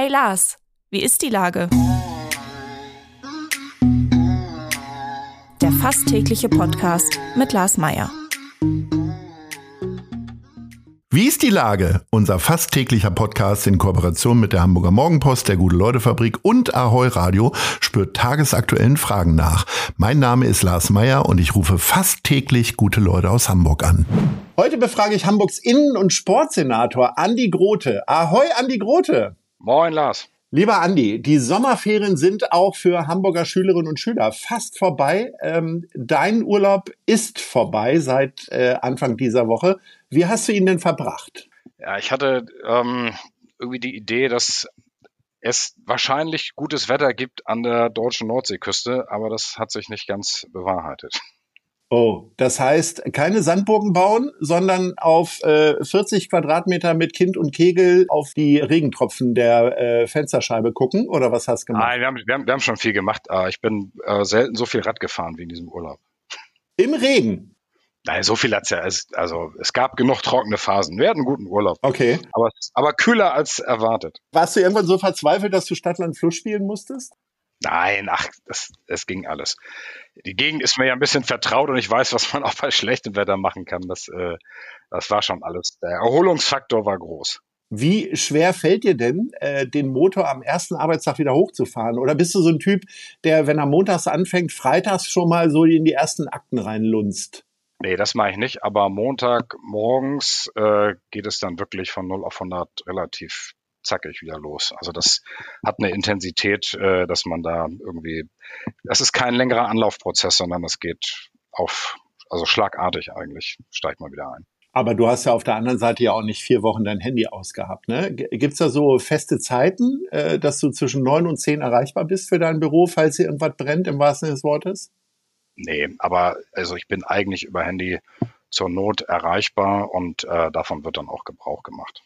Hey Lars, wie ist die Lage? Der fast tägliche Podcast mit Lars Meier. Wie ist die Lage? Unser fast täglicher Podcast in Kooperation mit der Hamburger Morgenpost, der Gute-Leute-Fabrik und Ahoi Radio spürt tagesaktuellen Fragen nach. Mein Name ist Lars Meier und ich rufe fast täglich gute Leute aus Hamburg an. Heute befrage ich Hamburgs Innen- und Sportsenator Andi Grote. Ahoi, Andi Grote. Moin, Lars. Lieber Andi, die Sommerferien sind auch für Hamburger Schülerinnen und Schüler fast vorbei. Ähm, dein Urlaub ist vorbei seit äh, Anfang dieser Woche. Wie hast du ihn denn verbracht? Ja, ich hatte ähm, irgendwie die Idee, dass es wahrscheinlich gutes Wetter gibt an der deutschen Nordseeküste, aber das hat sich nicht ganz bewahrheitet. Oh, das heißt, keine Sandburgen bauen, sondern auf äh, 40 Quadratmeter mit Kind und Kegel auf die Regentropfen der äh, Fensterscheibe gucken? Oder was hast du gemacht? Nein, wir haben, wir haben, wir haben schon viel gemacht. Aber ich bin äh, selten so viel Rad gefahren wie in diesem Urlaub. Im Regen? Nein, so viel hat's ja. Also es gab genug trockene Phasen. Wir hatten einen guten Urlaub. Okay. Aber, aber kühler als erwartet. Warst du irgendwann so verzweifelt, dass du Stadtland Fluss spielen musstest? Nein, ach, das, das ging alles. Die Gegend ist mir ja ein bisschen vertraut und ich weiß, was man auch bei schlechtem Wetter machen kann. Das, äh, das war schon alles. Der Erholungsfaktor war groß. Wie schwer fällt dir denn, äh, den Motor am ersten Arbeitstag wieder hochzufahren? Oder bist du so ein Typ, der, wenn er montags anfängt, freitags schon mal so in die ersten Akten reinlunzt? Nee, das mache ich nicht. Aber Montag morgens äh, geht es dann wirklich von 0 auf 100 relativ zackig wieder los. Also das hat eine Intensität, äh, dass man da irgendwie, das ist kein längerer Anlaufprozess, sondern das geht auf, also schlagartig eigentlich, steigt man wieder ein. Aber du hast ja auf der anderen Seite ja auch nicht vier Wochen dein Handy ausgehabt. Ne? Gibt es da so feste Zeiten, äh, dass du zwischen neun und zehn erreichbar bist für dein Büro, falls hier irgendwas brennt, im wahrsten Sinne des Wortes? Nee, aber also ich bin eigentlich über Handy zur Not erreichbar und äh, davon wird dann auch Gebrauch gemacht.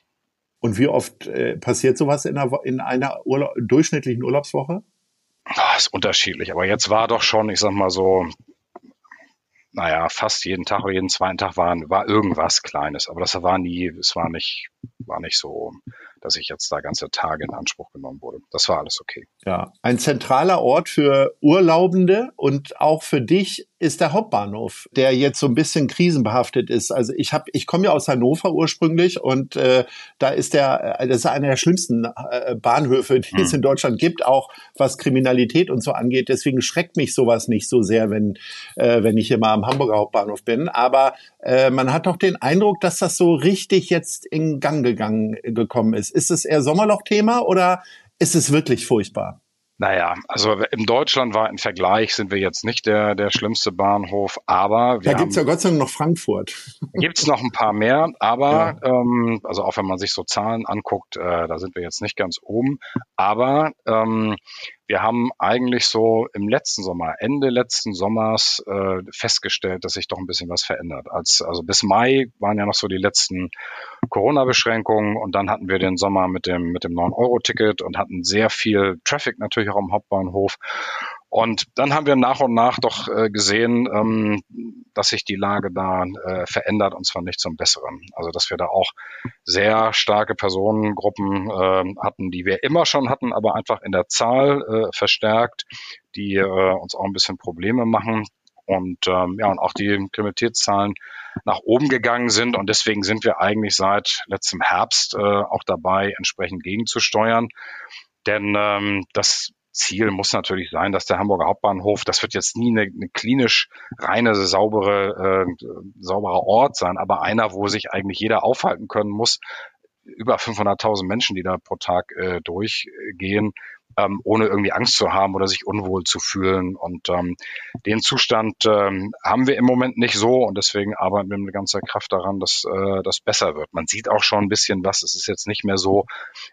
Und wie oft äh, passiert sowas in einer, in einer Urla durchschnittlichen Urlaubswoche? Das ist unterschiedlich, aber jetzt war doch schon, ich sag mal so, naja, fast jeden Tag oder jeden zweiten Tag war, war irgendwas Kleines, aber das war nie, es war nicht, war nicht so, dass ich jetzt da ganze Tage in Anspruch genommen wurde. Das war alles okay. Ja, ein zentraler Ort für Urlaubende und auch für dich ist der Hauptbahnhof, der jetzt so ein bisschen krisenbehaftet ist. Also ich habe, ich komme ja aus Hannover ursprünglich und äh, da ist der, äh, das ist einer der schlimmsten äh, Bahnhöfe, die hm. es in Deutschland gibt, auch was Kriminalität und so angeht. Deswegen schreckt mich sowas nicht so sehr, wenn äh, wenn ich hier mal am Hamburger Hauptbahnhof bin. Aber äh, man hat doch den Eindruck, dass das so richtig jetzt in Gang gegangen gekommen ist. Ist es eher Sommerloch-Thema oder ist es wirklich furchtbar? Naja, also im deutschlandweiten Vergleich sind wir jetzt nicht der, der schlimmste Bahnhof, aber wir Da gibt's ja Gott sei Dank noch Frankfurt. Gibt's noch ein paar mehr, aber ja. ähm, also auch wenn man sich so Zahlen anguckt, äh, da sind wir jetzt nicht ganz oben. Aber ähm, wir haben eigentlich so im letzten Sommer, Ende letzten Sommers äh, festgestellt, dass sich doch ein bisschen was verändert. Als, also bis Mai waren ja noch so die letzten Corona-Beschränkungen und dann hatten wir den Sommer mit dem, mit dem 9-Euro-Ticket und hatten sehr viel Traffic natürlich auch am Hauptbahnhof. Und dann haben wir nach und nach doch äh, gesehen, ähm, dass sich die Lage da äh, verändert und zwar nicht zum Besseren. Also dass wir da auch sehr starke Personengruppen äh, hatten, die wir immer schon hatten, aber einfach in der Zahl äh, verstärkt, die äh, uns auch ein bisschen Probleme machen. Und ähm, ja, und auch die Kriminalitätszahlen nach oben gegangen sind. Und deswegen sind wir eigentlich seit letztem Herbst äh, auch dabei, entsprechend gegenzusteuern. Denn ähm, das Ziel muss natürlich sein, dass der Hamburger Hauptbahnhof, das wird jetzt nie eine, eine klinisch reine, saubere, äh, sauberer Ort sein, aber einer, wo sich eigentlich jeder aufhalten können muss. Über 500.000 Menschen, die da pro Tag äh, durchgehen, ähm, ohne irgendwie Angst zu haben oder sich unwohl zu fühlen. Und ähm, den Zustand ähm, haben wir im Moment nicht so und deswegen arbeiten wir mit ganzer Kraft daran, dass äh, das besser wird. Man sieht auch schon ein bisschen was. Es ist jetzt nicht mehr so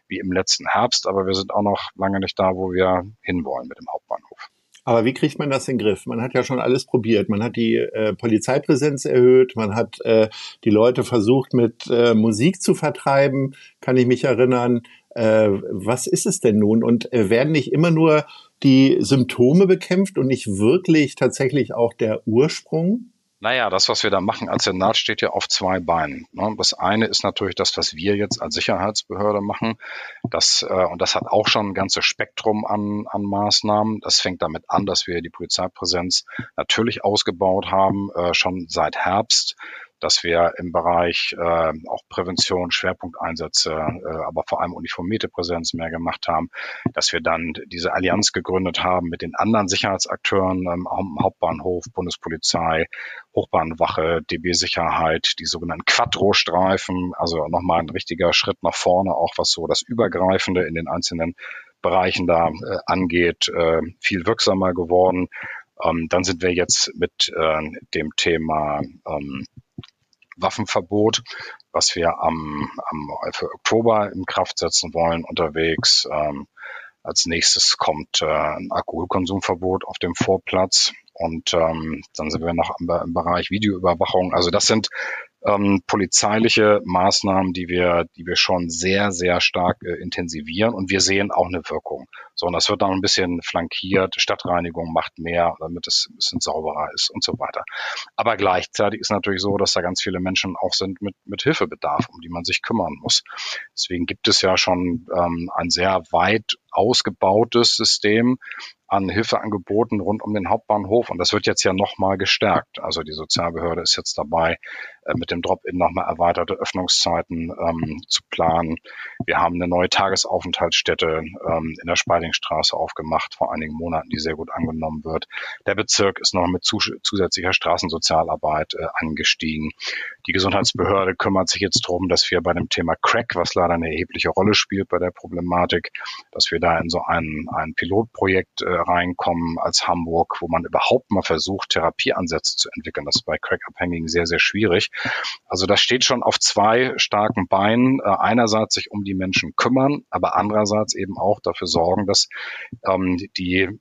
wie im letzten Herbst, aber wir sind auch noch lange nicht da, wo wir hinwollen mit dem Hauptbahnhof. Aber wie kriegt man das in den Griff? Man hat ja schon alles probiert. Man hat die äh, Polizeipräsenz erhöht, man hat äh, die Leute versucht, mit äh, Musik zu vertreiben, kann ich mich erinnern. Äh, was ist es denn nun? Und äh, werden nicht immer nur die Symptome bekämpft und nicht wirklich tatsächlich auch der Ursprung? Naja, das, was wir da machen als Senat, steht ja auf zwei Beinen. Ne? Das eine ist natürlich das, was wir jetzt als Sicherheitsbehörde machen. Das, äh, und das hat auch schon ein ganzes Spektrum an, an Maßnahmen. Das fängt damit an, dass wir die Polizeipräsenz natürlich ausgebaut haben, äh, schon seit Herbst dass wir im Bereich äh, auch Prävention, Schwerpunkteinsätze, äh, aber vor allem uniformierte Präsenz mehr gemacht haben, dass wir dann diese Allianz gegründet haben mit den anderen Sicherheitsakteuren ähm, Hauptbahnhof, Bundespolizei, Hochbahnwache, DB Sicherheit, die sogenannten Quattro-Streifen, also nochmal ein richtiger Schritt nach vorne, auch was so das Übergreifende in den einzelnen Bereichen da äh, angeht, äh, viel wirksamer geworden. Ähm, dann sind wir jetzt mit äh, dem Thema ähm, Waffenverbot, was wir am, am für Oktober in Kraft setzen wollen, unterwegs. Ähm, als nächstes kommt äh, ein Alkoholkonsumverbot auf dem Vorplatz und ähm, dann sind wir noch im, im Bereich Videoüberwachung. Also das sind ähm, polizeiliche Maßnahmen, die wir, die wir schon sehr, sehr stark äh, intensivieren und wir sehen auch eine Wirkung. So, und das wird dann ein bisschen flankiert. Stadtreinigung macht mehr, damit es ein bisschen sauberer ist und so weiter. Aber gleichzeitig ist natürlich so, dass da ganz viele Menschen auch sind mit, mit Hilfebedarf, um die man sich kümmern muss. Deswegen gibt es ja schon ähm, ein sehr weit ausgebautes System, an Hilfeangeboten rund um den Hauptbahnhof. Und das wird jetzt ja nochmal gestärkt. Also die Sozialbehörde ist jetzt dabei, äh, mit dem Drop-In nochmal erweiterte Öffnungszeiten ähm, zu planen. Wir haben eine neue Tagesaufenthaltsstätte ähm, in der Speidingstraße aufgemacht vor einigen Monaten, die sehr gut angenommen wird. Der Bezirk ist noch mit zus zusätzlicher Straßensozialarbeit äh, angestiegen. Die Gesundheitsbehörde kümmert sich jetzt darum, dass wir bei dem Thema Crack, was leider eine erhebliche Rolle spielt bei der Problematik, dass wir da in so ein, ein Pilotprojekt äh, reinkommen als Hamburg, wo man überhaupt mal versucht, Therapieansätze zu entwickeln. Das ist bei Crack-Abhängigen sehr, sehr schwierig. Also das steht schon auf zwei starken Beinen. Äh, einerseits sich um die Menschen kümmern, aber andererseits eben auch dafür sorgen, dass ähm, die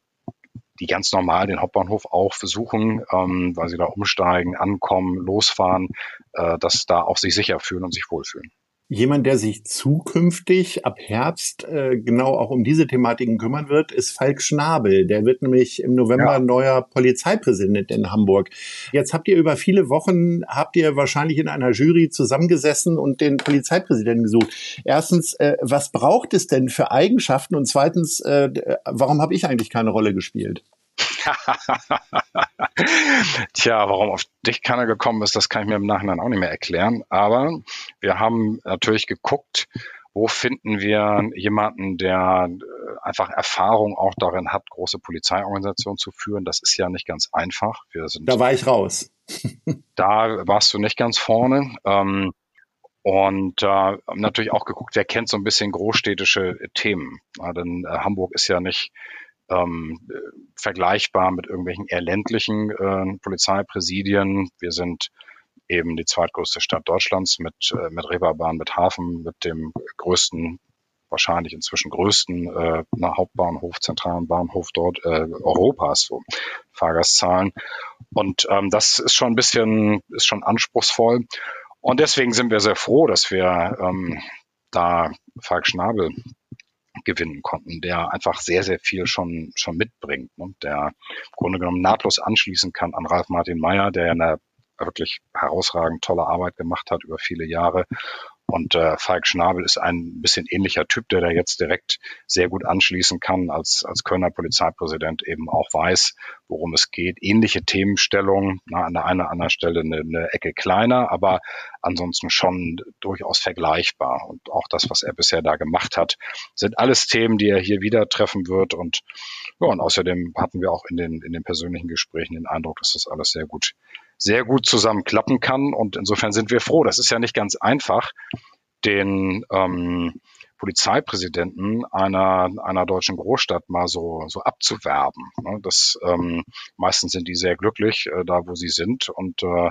die ganz normal den Hauptbahnhof auch versuchen, ähm, weil sie da umsteigen, ankommen, losfahren, äh, dass da auch sich sicher fühlen und sich wohlfühlen. Jemand, der sich zukünftig ab Herbst äh, genau auch um diese Thematiken kümmern wird, ist Falk Schnabel. Der wird nämlich im November ja. neuer Polizeipräsident in Hamburg. Jetzt habt ihr über viele Wochen, habt ihr wahrscheinlich in einer Jury zusammengesessen und den Polizeipräsidenten gesucht. Erstens, äh, was braucht es denn für Eigenschaften? Und zweitens, äh, warum habe ich eigentlich keine Rolle gespielt? Tja, warum auf dich keiner gekommen ist, das kann ich mir im Nachhinein auch nicht mehr erklären. Aber wir haben natürlich geguckt, wo finden wir jemanden, der äh, einfach Erfahrung auch darin hat, große Polizeiorganisationen zu führen. Das ist ja nicht ganz einfach. da war ich raus. da warst du nicht ganz vorne. Ähm, und äh, natürlich auch geguckt, wer kennt so ein bisschen großstädtische Themen. Ja, denn äh, Hamburg ist ja nicht ähm, vergleichbar mit irgendwelchen eher ländlichen äh, Polizeipräsidien. Wir sind eben die zweitgrößte Stadt Deutschlands mit, äh, mit Reeperbahn, mit Hafen, mit dem größten, wahrscheinlich inzwischen größten äh, Hauptbahnhof, zentralen Bahnhof dort äh, Europas, so Fahrgastzahlen. Und ähm, das ist schon ein bisschen, ist schon anspruchsvoll. Und deswegen sind wir sehr froh, dass wir ähm, da Falk Schnabel gewinnen konnten, der einfach sehr, sehr viel schon, schon mitbringt, ne? der im Grunde genommen nahtlos anschließen kann an Ralf Martin Meyer, der ja eine wirklich herausragend tolle Arbeit gemacht hat über viele Jahre und äh, Falk Schnabel ist ein bisschen ähnlicher Typ, der da jetzt direkt sehr gut anschließen kann, als, als Kölner Polizeipräsident eben auch weiß, worum es geht. Ähnliche Themenstellung, na, an der einen oder anderen Stelle eine, eine Ecke kleiner, aber ansonsten schon durchaus vergleichbar. Und auch das, was er bisher da gemacht hat, sind alles Themen, die er hier wieder treffen wird. Und, ja, und außerdem hatten wir auch in den, in den persönlichen Gesprächen den Eindruck, dass das alles sehr gut sehr gut zusammenklappen kann. Und insofern sind wir froh. Das ist ja nicht ganz einfach, den ähm, Polizeipräsidenten einer, einer deutschen Großstadt mal so, so abzuwerben. Ne? Das, ähm, meistens sind die sehr glücklich äh, da, wo sie sind und äh,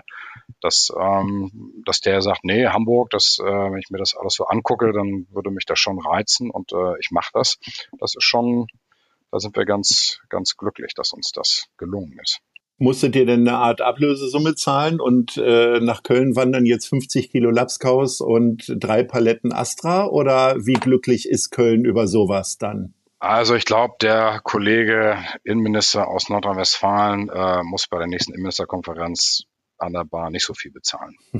dass, ähm, dass der sagt, nee, Hamburg, das, äh, wenn ich mir das alles so angucke, dann würde mich das schon reizen und äh, ich mache das. Das ist schon, da sind wir ganz, ganz glücklich, dass uns das gelungen ist. Musstet ihr denn eine Art Ablösesumme zahlen und äh, nach Köln wandern jetzt 50 Kilo Lapskaus und drei Paletten Astra? Oder wie glücklich ist Köln über sowas dann? Also ich glaube, der Kollege Innenminister aus Nordrhein-Westfalen äh, muss bei der nächsten Innenministerkonferenz an der Bar nicht so viel bezahlen.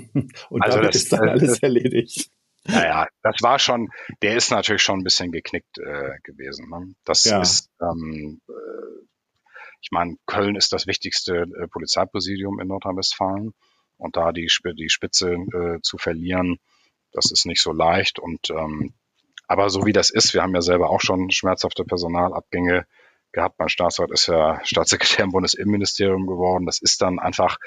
Und also damit das, ist dann alles erledigt. Naja, das war schon, der ist natürlich schon ein bisschen geknickt äh, gewesen. Ne? Das ja. ist, ähm, äh, ich meine, Köln ist das wichtigste äh, Polizeipräsidium in Nordrhein-Westfalen und da die, die Spitze äh, zu verlieren, das ist nicht so leicht. Und ähm, aber so wie das ist, wir haben ja selber auch schon schmerzhafte Personalabgänge gehabt. Mein Staatsrat ist ja Staatssekretär im Bundesinnenministerium geworden. Das ist dann einfach,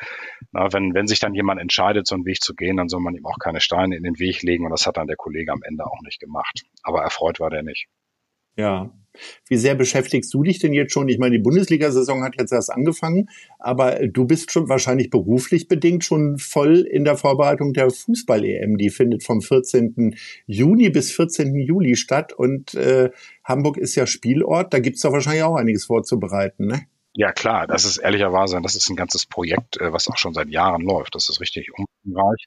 na, wenn, wenn sich dann jemand entscheidet, so einen Weg zu gehen, dann soll man ihm auch keine Steine in den Weg legen. Und das hat dann der Kollege am Ende auch nicht gemacht. Aber erfreut war der nicht. Ja. Wie sehr beschäftigst du dich denn jetzt schon? Ich meine, die Bundesliga-Saison hat jetzt erst angefangen, aber du bist schon wahrscheinlich beruflich bedingt schon voll in der Vorbereitung der Fußball-EM. Die findet vom 14. Juni bis 14. Juli statt und äh, Hamburg ist ja Spielort. Da gibt's doch wahrscheinlich auch einiges vorzubereiten, ne? Ja, klar, das ist ehrlicherweise, das ist ein ganzes Projekt, äh, was auch schon seit Jahren läuft. Das ist richtig umfangreich.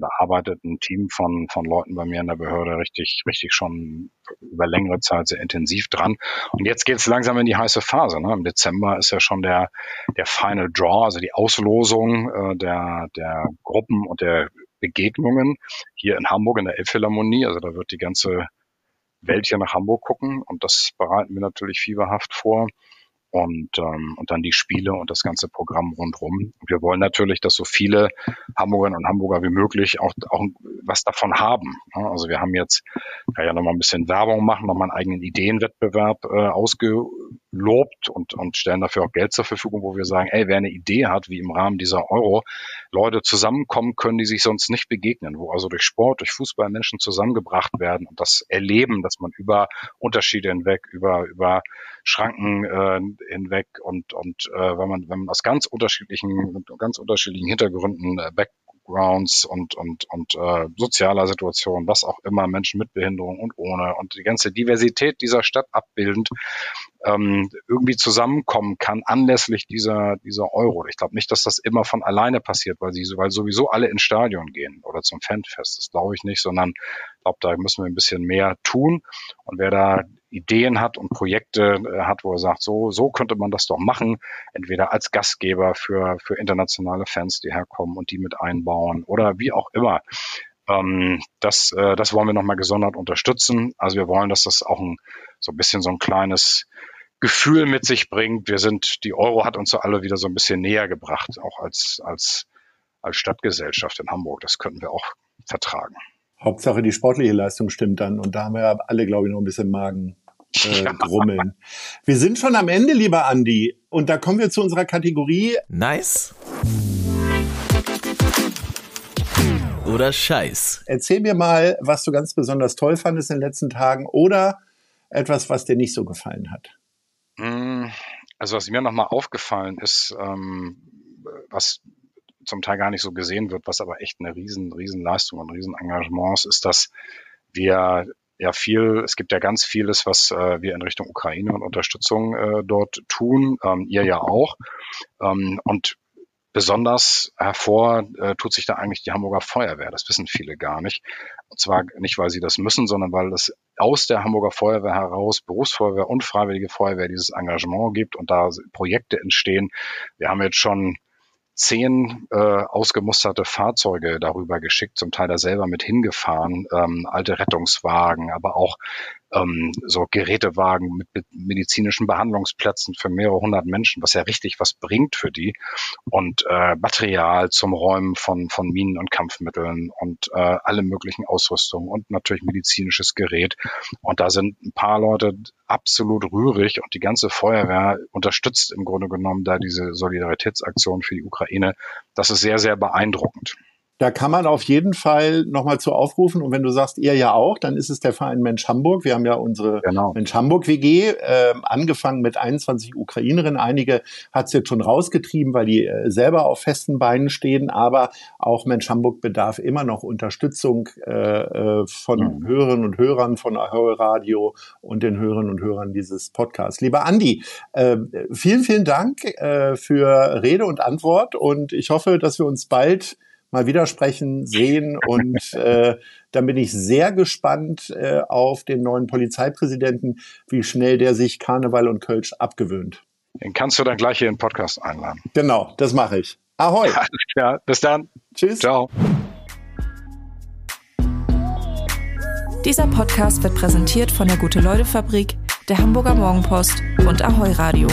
Da arbeitet ein Team von, von Leuten bei mir in der Behörde richtig, richtig schon über längere Zeit sehr intensiv dran. Und jetzt geht es langsam in die heiße Phase. Ne? Im Dezember ist ja schon der, der Final Draw, also die Auslosung äh, der, der Gruppen und der Begegnungen hier in Hamburg in der Elbphilharmonie. Also da wird die ganze Welt hier nach Hamburg gucken und das bereiten wir natürlich fieberhaft vor und, ähm, und dann die Spiele und das ganze Programm rundherum. wir wollen natürlich, dass so viele Hamburgerinnen und Hamburger wie möglich auch, auch was davon haben. Also wir haben jetzt, kann ja nochmal ein bisschen Werbung machen, nochmal einen eigenen Ideenwettbewerb äh, ausgelobt und, und stellen dafür auch Geld zur Verfügung, wo wir sagen, ey, wer eine Idee hat, wie im Rahmen dieser Euro Leute zusammenkommen können, die sich sonst nicht begegnen, wo also durch Sport, durch Fußball Menschen zusammengebracht werden und das erleben, dass man über Unterschiede hinweg, über, über Schranken äh, hinweg und und äh, wenn man wenn man aus ganz unterschiedlichen ganz unterschiedlichen Hintergründen äh, Backgrounds und und und äh, sozialer Situation, was auch immer Menschen mit Behinderung und ohne und die ganze Diversität dieser Stadt abbildend ähm, irgendwie zusammenkommen kann anlässlich dieser dieser Euro. Ich glaube nicht, dass das immer von alleine passiert, weil sie weil sowieso alle ins Stadion gehen oder zum Fanfest. Das glaube ich nicht, sondern ich glaube, da müssen wir ein bisschen mehr tun. Und wer da Ideen hat und Projekte äh, hat, wo er sagt, so, so könnte man das doch machen, entweder als Gastgeber für, für internationale Fans, die herkommen und die mit einbauen oder wie auch immer. Ähm, das, äh, das wollen wir nochmal gesondert unterstützen. Also wir wollen, dass das auch ein, so ein bisschen so ein kleines Gefühl mit sich bringt. Wir sind, die Euro hat uns so alle wieder so ein bisschen näher gebracht, auch als, als, als Stadtgesellschaft in Hamburg. Das könnten wir auch vertragen. Hauptsache die sportliche Leistung stimmt dann und da haben wir alle, glaube ich, noch ein bisschen Magen. Äh, ja. grummeln. Wir sind schon am Ende, lieber Andi. Und da kommen wir zu unserer Kategorie. Nice. Oder Scheiß. Erzähl mir mal, was du ganz besonders toll fandest in den letzten Tagen oder etwas, was dir nicht so gefallen hat. Hm, also was mir nochmal aufgefallen ist, ähm, was zum Teil gar nicht so gesehen wird, was aber echt eine riesen, riesen Leistung und riesen Engagement ist, ist, dass wir ja viel, es gibt ja ganz vieles, was äh, wir in Richtung Ukraine und Unterstützung äh, dort tun, ähm, ihr ja auch. Ähm, und besonders hervor äh, tut sich da eigentlich die Hamburger Feuerwehr. Das wissen viele gar nicht. Und zwar nicht, weil sie das müssen, sondern weil es aus der Hamburger Feuerwehr heraus, Berufsfeuerwehr und Freiwillige Feuerwehr dieses Engagement gibt und da Projekte entstehen. Wir haben jetzt schon zehn äh, ausgemusterte Fahrzeuge darüber geschickt, zum Teil da selber mit hingefahren, ähm, alte Rettungswagen, aber auch ähm, so Gerätewagen mit, mit medizinischen Behandlungsplätzen für mehrere hundert Menschen, was ja richtig was bringt für die und äh, Material zum Räumen von, von Minen und Kampfmitteln und äh, alle möglichen Ausrüstungen und natürlich medizinisches Gerät. Und da sind ein paar Leute absolut rührig und die ganze Feuerwehr unterstützt im Grunde genommen da diese Solidaritätsaktion für die Ukraine. Das ist sehr, sehr beeindruckend. Da kann man auf jeden Fall nochmal zu aufrufen. Und wenn du sagst, ihr ja auch, dann ist es der Verein Mensch Hamburg. Wir haben ja unsere genau. Mensch Hamburg WG, äh, angefangen mit 21 Ukrainerinnen. Einige hat es jetzt schon rausgetrieben, weil die äh, selber auf festen Beinen stehen. Aber auch Mensch Hamburg bedarf immer noch Unterstützung äh, äh von mhm. Hörerinnen und Hörern von Radio und den Hörerinnen und Hörern dieses Podcasts. Lieber Andi, äh, vielen, vielen Dank äh, für Rede und Antwort. Und ich hoffe, dass wir uns bald mal widersprechen, sehen. Und äh, dann bin ich sehr gespannt äh, auf den neuen Polizeipräsidenten, wie schnell der sich Karneval und Kölsch abgewöhnt. Den kannst du dann gleich hier in den Podcast einladen. Genau, das mache ich. Ahoi. Ja, bis dann. Tschüss. Ciao. Dieser Podcast wird präsentiert von der Gute-Leute-Fabrik, der Hamburger Morgenpost und Ahoi Radio.